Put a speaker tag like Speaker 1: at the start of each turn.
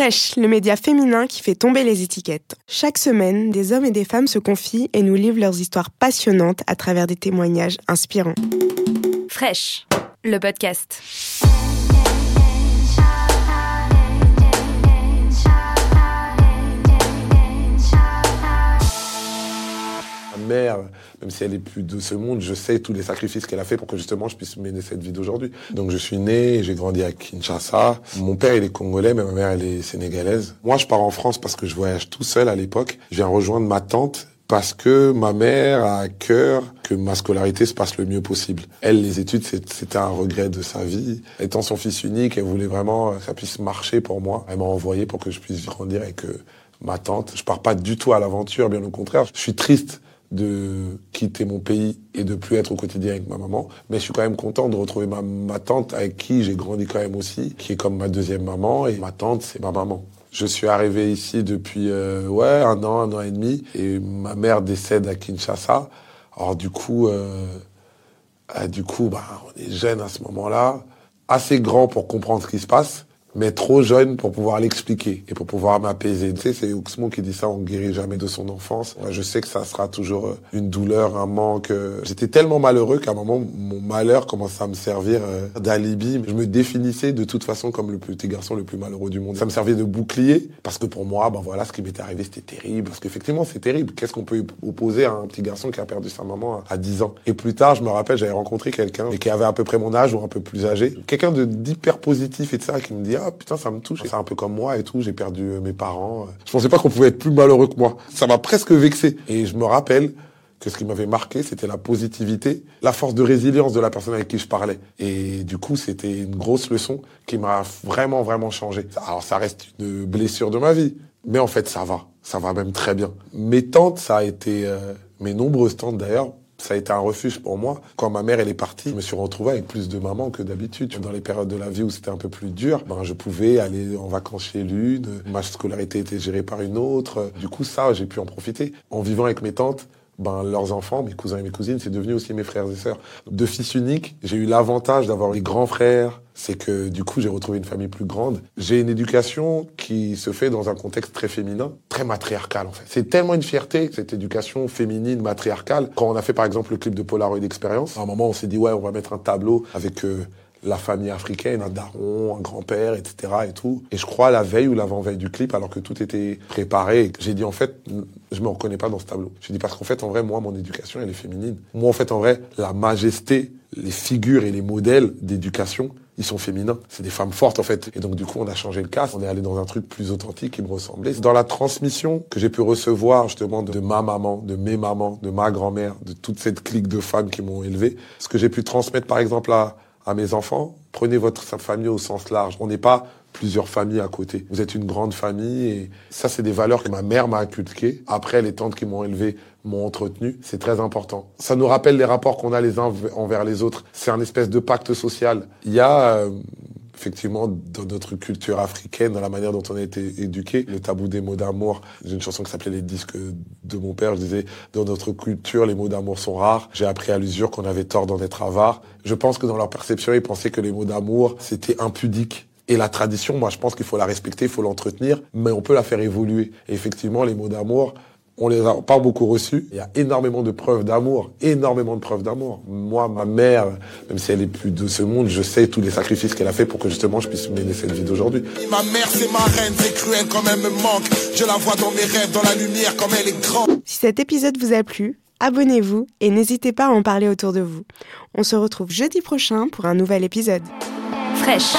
Speaker 1: Fresh, le média féminin qui fait tomber les étiquettes. Chaque semaine, des hommes et des femmes se confient et nous livrent leurs histoires passionnantes à travers des témoignages inspirants.
Speaker 2: Fresh, le podcast.
Speaker 3: mère, même si elle est plus de ce monde, je sais tous les sacrifices qu'elle a fait pour que justement je puisse mener cette vie d'aujourd'hui. Donc je suis né j'ai grandi à Kinshasa. Mon père il est congolais, mais ma mère elle est sénégalaise. Moi je pars en France parce que je voyage tout seul à l'époque. Je viens rejoindre ma tante parce que ma mère a à cœur que ma scolarité se passe le mieux possible. Elle, les études, c'était un regret de sa vie. Étant son fils unique, elle voulait vraiment que ça puisse marcher pour moi. Elle m'a envoyé pour que je puisse grandir avec ma tante. Je pars pas du tout à l'aventure, bien au contraire. Je suis triste de quitter mon pays et de plus être au quotidien avec ma maman. Mais je suis quand même content de retrouver ma, ma tante avec qui j'ai grandi quand même aussi, qui est comme ma deuxième maman. Et ma tante, c'est ma maman. Je suis arrivé ici depuis euh, ouais un an, un an et demi, et ma mère décède à Kinshasa. Alors du coup, euh, euh, du coup, bah, on est jeune à ce moment-là, assez grand pour comprendre ce qui se passe, mais trop jeune pour pouvoir l'expliquer et pour pouvoir m'apaiser. Tu sais, c'est Oxmo qui dit ça, on guérit jamais de son enfance. Je sais que ça sera toujours euh, une douleur, un manque. J'étais tellement malheureux qu'à un moment, mon malheur commençait à me servir euh, d'alibi. Je me définissais de toute façon comme le petit garçon le plus malheureux du monde. Ça me servait de bouclier parce que pour moi, ben voilà, ce qui m'était arrivé, c'était terrible. Parce qu'effectivement, c'est terrible. Qu'est-ce qu'on peut opposer à un petit garçon qui a perdu sa maman à 10 ans? Et plus tard, je me rappelle, j'avais rencontré quelqu'un qui avait à peu près mon âge ou un peu plus âgé. Quelqu'un d'hyper positif et de ça qui me dit ah putain ça me touche. C'est un peu comme moi et tout j'ai perdu euh, mes parents je pensais pas qu'on pouvait être plus malheureux que moi. Ça m'a presque vexé. Et je me rappelle que ce qui m'avait marqué c'était la positivité la force de résilience de la personne avec qui je parlais. Et du coup c'était une grosse leçon qui m'a vraiment vraiment changé. Alors ça reste une blessure de ma vie mais en fait ça va. Ça va même très bien. Mes tantes ça a été euh, mes nombreuses tantes d'ailleurs ça a été un refuge pour moi. Quand ma mère elle est partie, je me suis retrouvé avec plus de mamans que d'habitude. Dans les périodes de la vie où c'était un peu plus dur, ben je pouvais aller en vacances chez l'une, ma scolarité était gérée par une autre. Du coup ça, j'ai pu en profiter. En vivant avec mes tantes, ben, leurs enfants, mes cousins et mes cousines, c'est devenu aussi mes frères et sœurs. De fils unique, j'ai eu l'avantage d'avoir des grands frères. C'est que du coup, j'ai retrouvé une famille plus grande. J'ai une éducation qui se fait dans un contexte très féminin, très matriarcal en fait. C'est tellement une fierté cette éducation féminine matriarcale. Quand on a fait par exemple le clip de Polaroid Experience, à un moment on s'est dit ouais, on va mettre un tableau avec euh, la famille africaine, un daron, un grand-père, etc. et tout. Et je crois la veille ou l'avant-veille du clip, alors que tout était préparé, j'ai dit en fait, je me reconnais pas dans ce tableau. J'ai dit parce qu'en fait, en vrai, moi, mon éducation, elle est féminine. Moi, en fait, en vrai, la majesté, les figures et les modèles d'éducation, ils sont féminins. C'est des femmes fortes, en fait. Et donc, du coup, on a changé le cas. On est allé dans un truc plus authentique qui me ressemblait. Dans la transmission que j'ai pu recevoir, justement, de ma maman, de mes mamans, de ma grand-mère, de toute cette clique de femmes qui m'ont élevé, ce que j'ai pu transmettre, par exemple, à, à mes enfants, prenez votre famille au sens large. On n'est pas plusieurs familles à côté. Vous êtes une grande famille et ça, c'est des valeurs que ma mère m'a inculquées. Après, les tantes qui m'ont élevé m'ont entretenu. C'est très important. Ça nous rappelle les rapports qu'on a les uns envers les autres. C'est un espèce de pacte social. Il y a, euh, effectivement, dans notre culture africaine, dans la manière dont on a été éduqué, le tabou des mots d'amour. J'ai une chanson qui s'appelait Les disques de mon père. Je disais, dans notre culture, les mots d'amour sont rares. J'ai appris à l'usure qu'on avait tort d'en être avare. Je pense que dans leur perception, ils pensaient que les mots d'amour, c'était impudique. Et la tradition, moi, je pense qu'il faut la respecter, il faut l'entretenir, mais on peut la faire évoluer. Et effectivement, les mots d'amour, on les a pas beaucoup reçus. Il y a énormément de preuves d'amour, énormément de preuves d'amour. Moi, ma mère, même si elle est plus de ce monde, je sais tous les sacrifices qu'elle a fait pour que justement je puisse mener cette vie d'aujourd'hui.
Speaker 4: Ma mère, c'est ma reine, c'est cruel quand même me manque. Je la vois dans mes rêves, dans la lumière, comme elle est grande.
Speaker 1: Si cet épisode vous a plu, abonnez-vous et n'hésitez pas à en parler autour de vous. On se retrouve jeudi prochain pour un nouvel épisode.
Speaker 2: Fraîche.